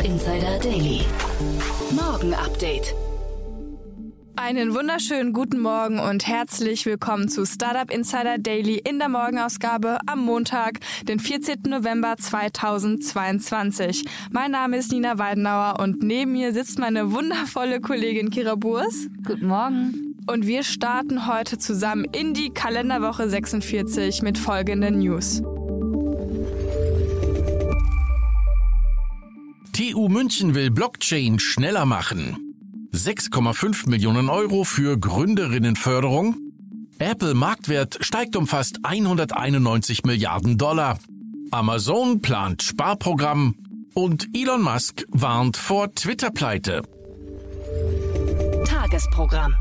Startup Insider Daily. Morgen Update. Einen wunderschönen guten Morgen und herzlich willkommen zu Startup Insider Daily in der Morgenausgabe am Montag, den 14. November 2022. Mein Name ist Nina Weidenauer und neben mir sitzt meine wundervolle Kollegin Kira Burs. Guten Morgen. Und wir starten heute zusammen in die Kalenderwoche 46 mit folgenden News. TU München will Blockchain schneller machen. 6,5 Millionen Euro für Gründerinnenförderung. Apple Marktwert steigt um fast 191 Milliarden Dollar. Amazon plant Sparprogramm. Und Elon Musk warnt vor Twitter-Pleite. Tagesprogramm.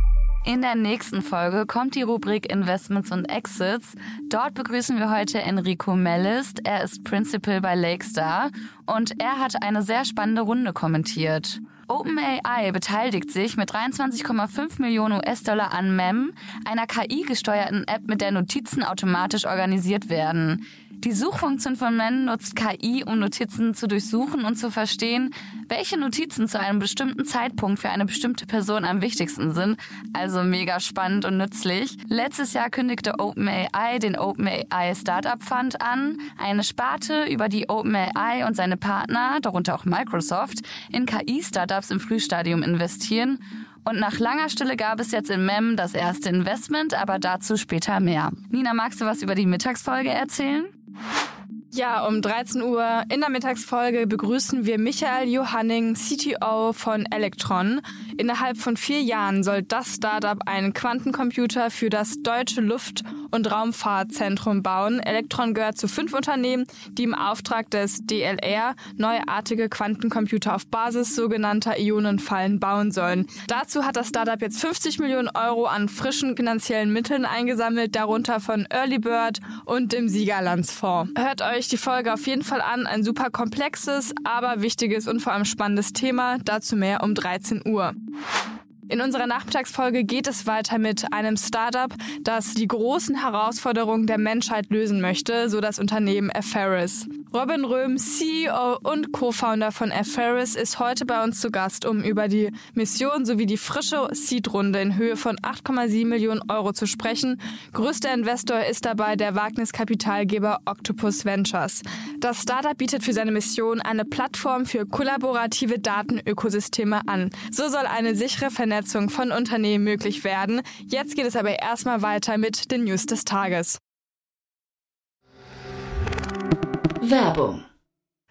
In der nächsten Folge kommt die Rubrik Investments und Exits. Dort begrüßen wir heute Enrico Mellist. Er ist Principal bei Lakestar und er hat eine sehr spannende Runde kommentiert. OpenAI beteiligt sich mit 23,5 Millionen US-Dollar an MEM, einer KI-gesteuerten App, mit der Notizen automatisch organisiert werden. Die Suchfunktion von MEM nutzt KI, um Notizen zu durchsuchen und zu verstehen, welche Notizen zu einem bestimmten Zeitpunkt für eine bestimmte Person am wichtigsten sind. Also mega spannend und nützlich. Letztes Jahr kündigte OpenAI den OpenAI Startup Fund an, eine Sparte, über die OpenAI und seine Partner, darunter auch Microsoft, in KI-Startups im Frühstadium investieren. Und nach langer Stille gab es jetzt in MEM das erste Investment, aber dazu später mehr. Nina, magst du was über die Mittagsfolge erzählen? Mm-hmm. Ja, um 13 Uhr in der Mittagsfolge begrüßen wir Michael Johanning, CTO von Electron. Innerhalb von vier Jahren soll das Startup einen Quantencomputer für das deutsche Luft- und Raumfahrtzentrum bauen. Electron gehört zu fünf Unternehmen, die im Auftrag des DLR neuartige Quantencomputer auf Basis sogenannter Ionenfallen bauen sollen. Dazu hat das Startup jetzt 50 Millionen Euro an frischen finanziellen Mitteln eingesammelt, darunter von Early Bird und dem Siegerlandsfonds. Hört euch die Folge auf jeden Fall an. Ein super komplexes, aber wichtiges und vor allem spannendes Thema. Dazu mehr um 13 Uhr. In unserer Nachmittagsfolge geht es weiter mit einem Startup, das die großen Herausforderungen der Menschheit lösen möchte, so das Unternehmen Aferis. Robin Röhm, CEO und Co-Founder von Aferis, ist heute bei uns zu Gast, um über die Mission sowie die frische Seed-Runde in Höhe von 8,7 Millionen Euro zu sprechen. Größter Investor ist dabei der Wagniskapitalgeber Octopus Ventures. Das Startup bietet für seine Mission eine Plattform für kollaborative Datenökosysteme an. So soll eine sichere Vernetzung von Unternehmen möglich werden. Jetzt geht es aber erstmal weiter mit den News des Tages. Werbung.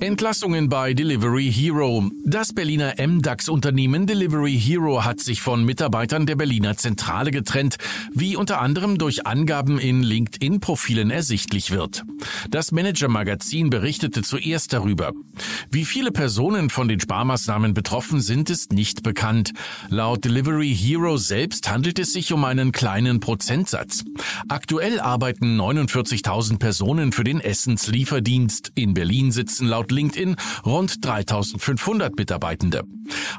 Entlassungen bei Delivery Hero. Das Berliner MDAX-Unternehmen Delivery Hero hat sich von Mitarbeitern der Berliner Zentrale getrennt, wie unter anderem durch Angaben in LinkedIn-Profilen ersichtlich wird. Das Manager-Magazin berichtete zuerst darüber. Wie viele Personen von den Sparmaßnahmen betroffen sind, ist nicht bekannt. Laut Delivery Hero selbst handelt es sich um einen kleinen Prozentsatz. Aktuell arbeiten 49.000 Personen für den Essenslieferdienst. In Berlin sitzen laut laut LinkedIn rund 3500 Mitarbeitende.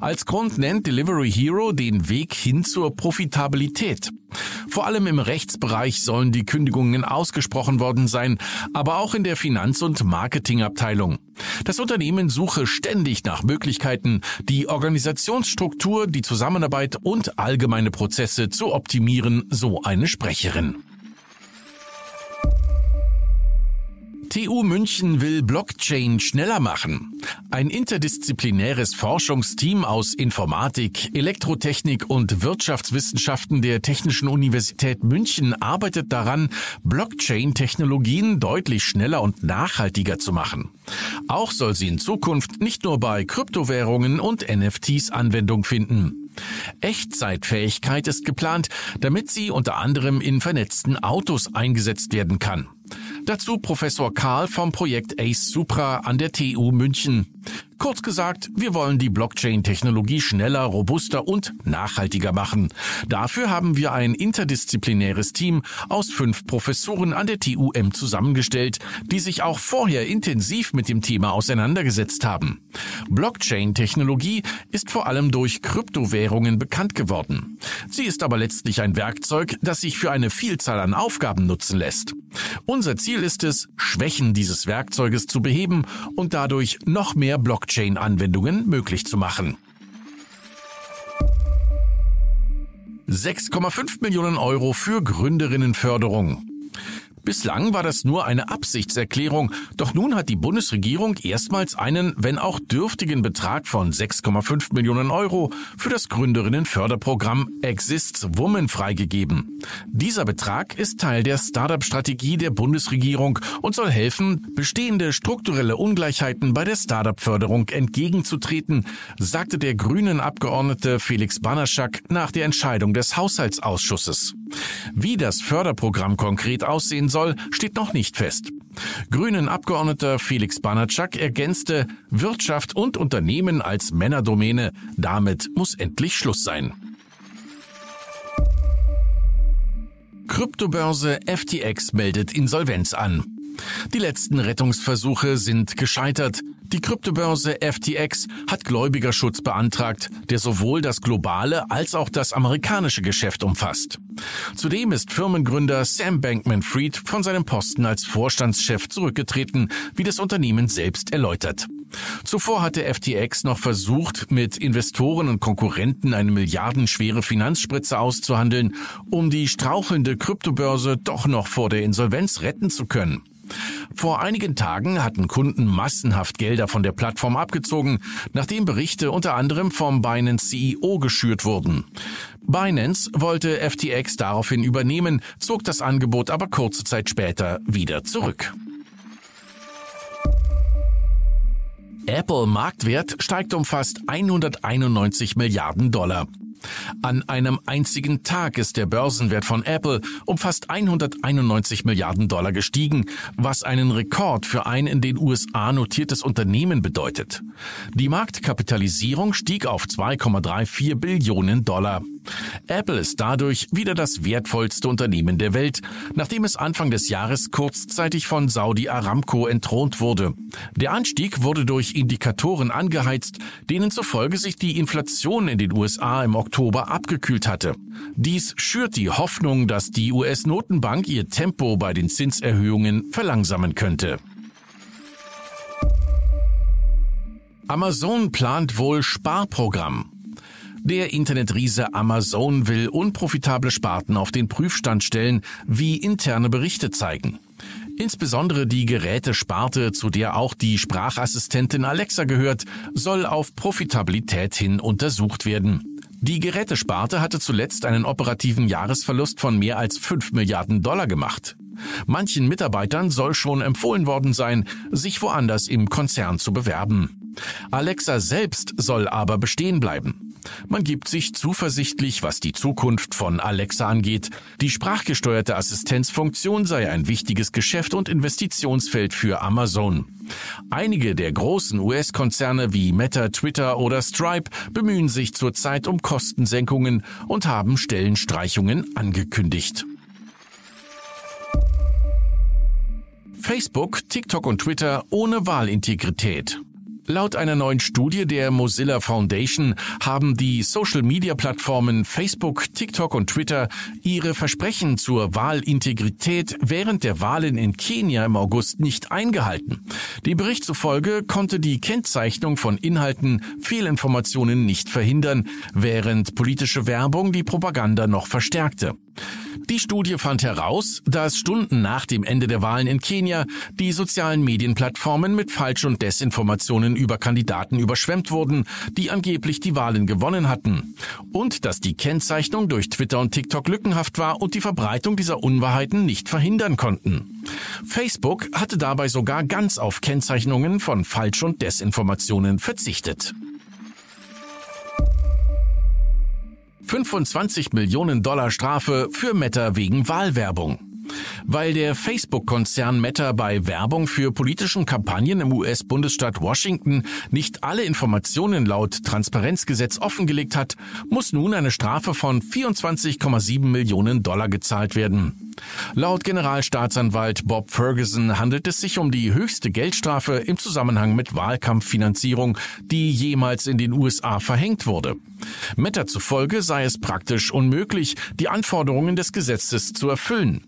Als Grund nennt Delivery Hero den Weg hin zur Profitabilität. Vor allem im Rechtsbereich sollen die Kündigungen ausgesprochen worden sein, aber auch in der Finanz- und Marketingabteilung. Das Unternehmen suche ständig nach Möglichkeiten, die Organisationsstruktur, die Zusammenarbeit und allgemeine Prozesse zu optimieren, so eine Sprecherin. TU München will Blockchain schneller machen. Ein interdisziplinäres Forschungsteam aus Informatik, Elektrotechnik und Wirtschaftswissenschaften der Technischen Universität München arbeitet daran, Blockchain-Technologien deutlich schneller und nachhaltiger zu machen. Auch soll sie in Zukunft nicht nur bei Kryptowährungen und NFTs Anwendung finden. Echtzeitfähigkeit ist geplant, damit sie unter anderem in vernetzten Autos eingesetzt werden kann. Dazu Professor Karl vom Projekt ACE Supra an der TU München. Kurz gesagt, wir wollen die Blockchain-Technologie schneller, robuster und nachhaltiger machen. Dafür haben wir ein interdisziplinäres Team aus fünf Professoren an der TUM zusammengestellt, die sich auch vorher intensiv mit dem Thema auseinandergesetzt haben. Blockchain-Technologie ist vor allem durch Kryptowährungen bekannt geworden. Sie ist aber letztlich ein Werkzeug, das sich für eine Vielzahl an Aufgaben nutzen lässt. Unser Ziel ist es, Schwächen dieses Werkzeuges zu beheben und dadurch noch mehr Blockchain Blockchain-Anwendungen möglich zu machen. 6,5 Millionen Euro für Gründerinnenförderung. Bislang war das nur eine Absichtserklärung, doch nun hat die Bundesregierung erstmals einen, wenn auch dürftigen Betrag von 6,5 Millionen Euro für das Gründerinnenförderprogramm Exists Women freigegeben. Dieser Betrag ist Teil der Startup-Strategie der Bundesregierung und soll helfen, bestehende strukturelle Ungleichheiten bei der Startup-Förderung entgegenzutreten, sagte der grünen Abgeordnete Felix Banaschak nach der Entscheidung des Haushaltsausschusses. Wie das Förderprogramm konkret aussehen soll, steht noch nicht fest. Grünen Abgeordneter Felix Banatschak ergänzte Wirtschaft und Unternehmen als Männerdomäne. Damit muss endlich Schluss sein. Kryptobörse FTX meldet Insolvenz an. Die letzten Rettungsversuche sind gescheitert. Die Kryptobörse FTX hat Gläubigerschutz beantragt, der sowohl das globale als auch das amerikanische Geschäft umfasst. Zudem ist Firmengründer Sam Bankman-Fried von seinem Posten als Vorstandschef zurückgetreten, wie das Unternehmen selbst erläutert. Zuvor hatte FTX noch versucht, mit Investoren und Konkurrenten eine milliardenschwere Finanzspritze auszuhandeln, um die strauchelnde Kryptobörse doch noch vor der Insolvenz retten zu können. Vor einigen Tagen hatten Kunden massenhaft Gelder von der Plattform abgezogen, nachdem Berichte unter anderem vom Binance CEO geschürt wurden. Binance wollte FTX daraufhin übernehmen, zog das Angebot aber kurze Zeit später wieder zurück. Apple Marktwert steigt um fast 191 Milliarden Dollar. An einem einzigen Tag ist der Börsenwert von Apple um fast 191 Milliarden Dollar gestiegen, was einen Rekord für ein in den USA notiertes Unternehmen bedeutet. Die Marktkapitalisierung stieg auf 2,34 Billionen Dollar. Apple ist dadurch wieder das wertvollste Unternehmen der Welt, nachdem es Anfang des Jahres kurzzeitig von Saudi Aramco entthront wurde. Der Anstieg wurde durch Indikatoren angeheizt, denen zufolge sich die Inflation in den USA im Oktober abgekühlt hatte. Dies schürt die Hoffnung, dass die US-Notenbank ihr Tempo bei den Zinserhöhungen verlangsamen könnte. Amazon plant wohl Sparprogramm. Der Internetriese Amazon will unprofitable Sparten auf den Prüfstand stellen, wie interne Berichte zeigen. Insbesondere die Gerätesparte, zu der auch die Sprachassistentin Alexa gehört, soll auf Profitabilität hin untersucht werden. Die Gerätesparte hatte zuletzt einen operativen Jahresverlust von mehr als 5 Milliarden Dollar gemacht. Manchen Mitarbeitern soll schon empfohlen worden sein, sich woanders im Konzern zu bewerben. Alexa selbst soll aber bestehen bleiben. Man gibt sich zuversichtlich, was die Zukunft von Alexa angeht. Die sprachgesteuerte Assistenzfunktion sei ein wichtiges Geschäft und Investitionsfeld für Amazon. Einige der großen US-Konzerne wie Meta, Twitter oder Stripe bemühen sich zurzeit um Kostensenkungen und haben Stellenstreichungen angekündigt. Facebook, TikTok und Twitter ohne Wahlintegrität. Laut einer neuen Studie der Mozilla Foundation haben die Social-Media-Plattformen Facebook, TikTok und Twitter ihre Versprechen zur Wahlintegrität während der Wahlen in Kenia im August nicht eingehalten. Die Bericht zufolge konnte die Kennzeichnung von Inhalten Fehlinformationen nicht verhindern, während politische Werbung die Propaganda noch verstärkte. Die Studie fand heraus, dass Stunden nach dem Ende der Wahlen in Kenia die sozialen Medienplattformen mit Falsch- und Desinformationen über Kandidaten überschwemmt wurden, die angeblich die Wahlen gewonnen hatten. Und dass die Kennzeichnung durch Twitter und TikTok lückenhaft war und die Verbreitung dieser Unwahrheiten nicht verhindern konnten. Facebook hatte dabei sogar ganz auf Kennzeichnungen von Falsch- und Desinformationen verzichtet. 25 Millionen Dollar Strafe für Meta wegen Wahlwerbung. Weil der Facebook-Konzern Meta bei Werbung für politischen Kampagnen im US-Bundesstaat Washington nicht alle Informationen laut Transparenzgesetz offengelegt hat, muss nun eine Strafe von 24,7 Millionen Dollar gezahlt werden. Laut Generalstaatsanwalt Bob Ferguson handelt es sich um die höchste Geldstrafe im Zusammenhang mit Wahlkampffinanzierung, die jemals in den USA verhängt wurde. Meta zufolge sei es praktisch unmöglich, die Anforderungen des Gesetzes zu erfüllen.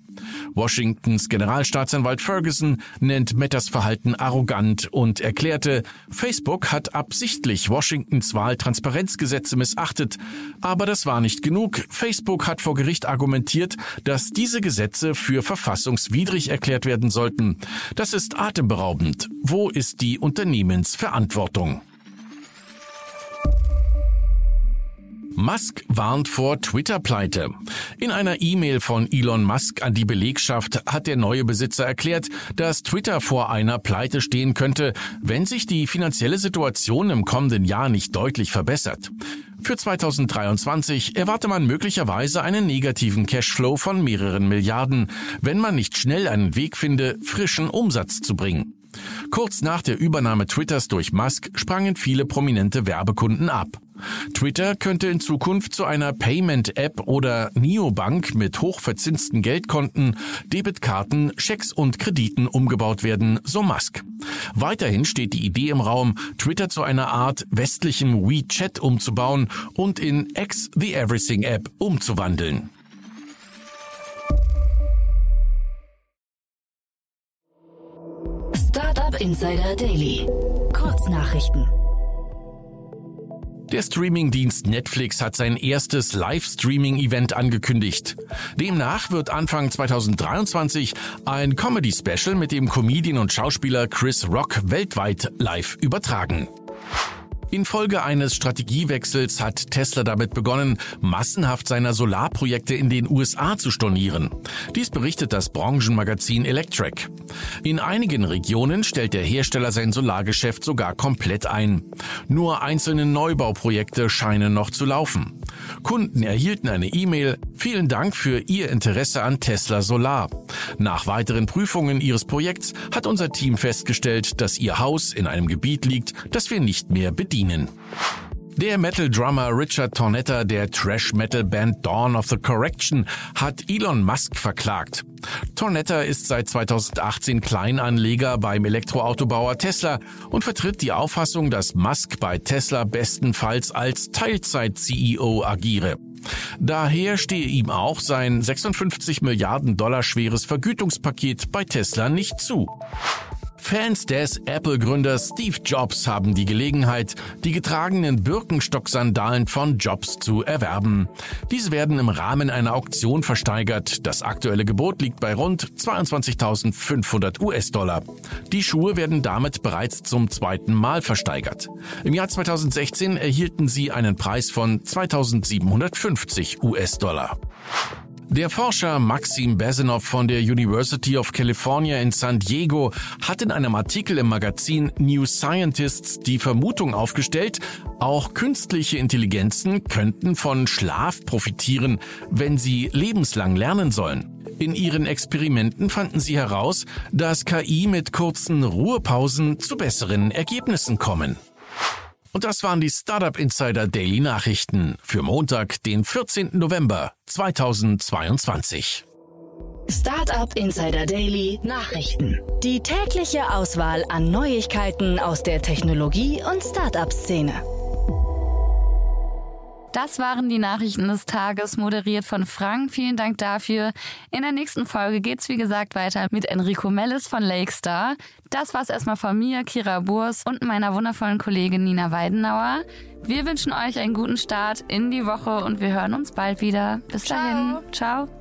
Washingtons Generalstaatsanwalt Ferguson nennt Metas Verhalten arrogant und erklärte, Facebook hat absichtlich Washingtons Wahltransparenzgesetze missachtet, aber das war nicht genug. Facebook hat vor Gericht argumentiert, dass diese Gesetze für verfassungswidrig erklärt werden sollten. Das ist atemberaubend. Wo ist die Unternehmensverantwortung? Musk warnt vor Twitter-Pleite. In einer E-Mail von Elon Musk an die Belegschaft hat der neue Besitzer erklärt, dass Twitter vor einer Pleite stehen könnte, wenn sich die finanzielle Situation im kommenden Jahr nicht deutlich verbessert. Für 2023 erwarte man möglicherweise einen negativen Cashflow von mehreren Milliarden, wenn man nicht schnell einen Weg finde, frischen Umsatz zu bringen. Kurz nach der Übernahme Twitters durch Musk sprangen viele prominente Werbekunden ab. Twitter könnte in Zukunft zu einer Payment-App oder Neobank mit hochverzinsten Geldkonten, Debitkarten, Schecks und Krediten umgebaut werden, so Musk. Weiterhin steht die Idee im Raum, Twitter zu einer Art westlichem WeChat umzubauen und in X the Everything App umzuwandeln. Startup Insider Daily. Kurznachrichten. Der Streamingdienst Netflix hat sein erstes Livestreaming-Event angekündigt. Demnach wird Anfang 2023 ein Comedy-Special mit dem Comedian und Schauspieler Chris Rock weltweit live übertragen. Infolge eines Strategiewechsels hat Tesla damit begonnen, massenhaft seiner Solarprojekte in den USA zu stornieren. Dies berichtet das Branchenmagazin Electric. In einigen Regionen stellt der Hersteller sein Solargeschäft sogar komplett ein. Nur einzelne Neubauprojekte scheinen noch zu laufen. Kunden erhielten eine E-Mail, vielen Dank für Ihr Interesse an Tesla Solar. Nach weiteren Prüfungen Ihres Projekts hat unser Team festgestellt, dass Ihr Haus in einem Gebiet liegt, das wir nicht mehr bedienen dienen. Der Metal-Drummer Richard Tornetta der Trash-Metal-Band Dawn of the Correction hat Elon Musk verklagt. Tornetta ist seit 2018 Kleinanleger beim Elektroautobauer Tesla und vertritt die Auffassung, dass Musk bei Tesla bestenfalls als Teilzeit-CEO agiere. Daher stehe ihm auch sein 56 Milliarden Dollar schweres Vergütungspaket bei Tesla nicht zu. Fans des Apple-Gründers Steve Jobs haben die Gelegenheit, die getragenen Birkenstock-Sandalen von Jobs zu erwerben. Diese werden im Rahmen einer Auktion versteigert. Das aktuelle Gebot liegt bei rund 22.500 US-Dollar. Die Schuhe werden damit bereits zum zweiten Mal versteigert. Im Jahr 2016 erhielten sie einen Preis von 2.750 US-Dollar. Der Forscher Maxim Besenov von der University of California in San Diego hat in einem Artikel im Magazin New Scientists die Vermutung aufgestellt, auch künstliche Intelligenzen könnten von Schlaf profitieren, wenn sie lebenslang lernen sollen. In ihren Experimenten fanden sie heraus, dass KI mit kurzen Ruhepausen zu besseren Ergebnissen kommen. Und das waren die Startup Insider Daily Nachrichten für Montag, den 14. November 2022. Startup Insider Daily Nachrichten. Die tägliche Auswahl an Neuigkeiten aus der Technologie- und Startup-Szene. Das waren die Nachrichten des Tages, moderiert von Frank. Vielen Dank dafür. In der nächsten Folge geht's wie gesagt weiter mit Enrico Mellis von Lakestar. Das war's erstmal von mir, Kira Burs und meiner wundervollen Kollegin Nina Weidenauer. Wir wünschen euch einen guten Start in die Woche und wir hören uns bald wieder. Bis Ciao. dahin. Ciao.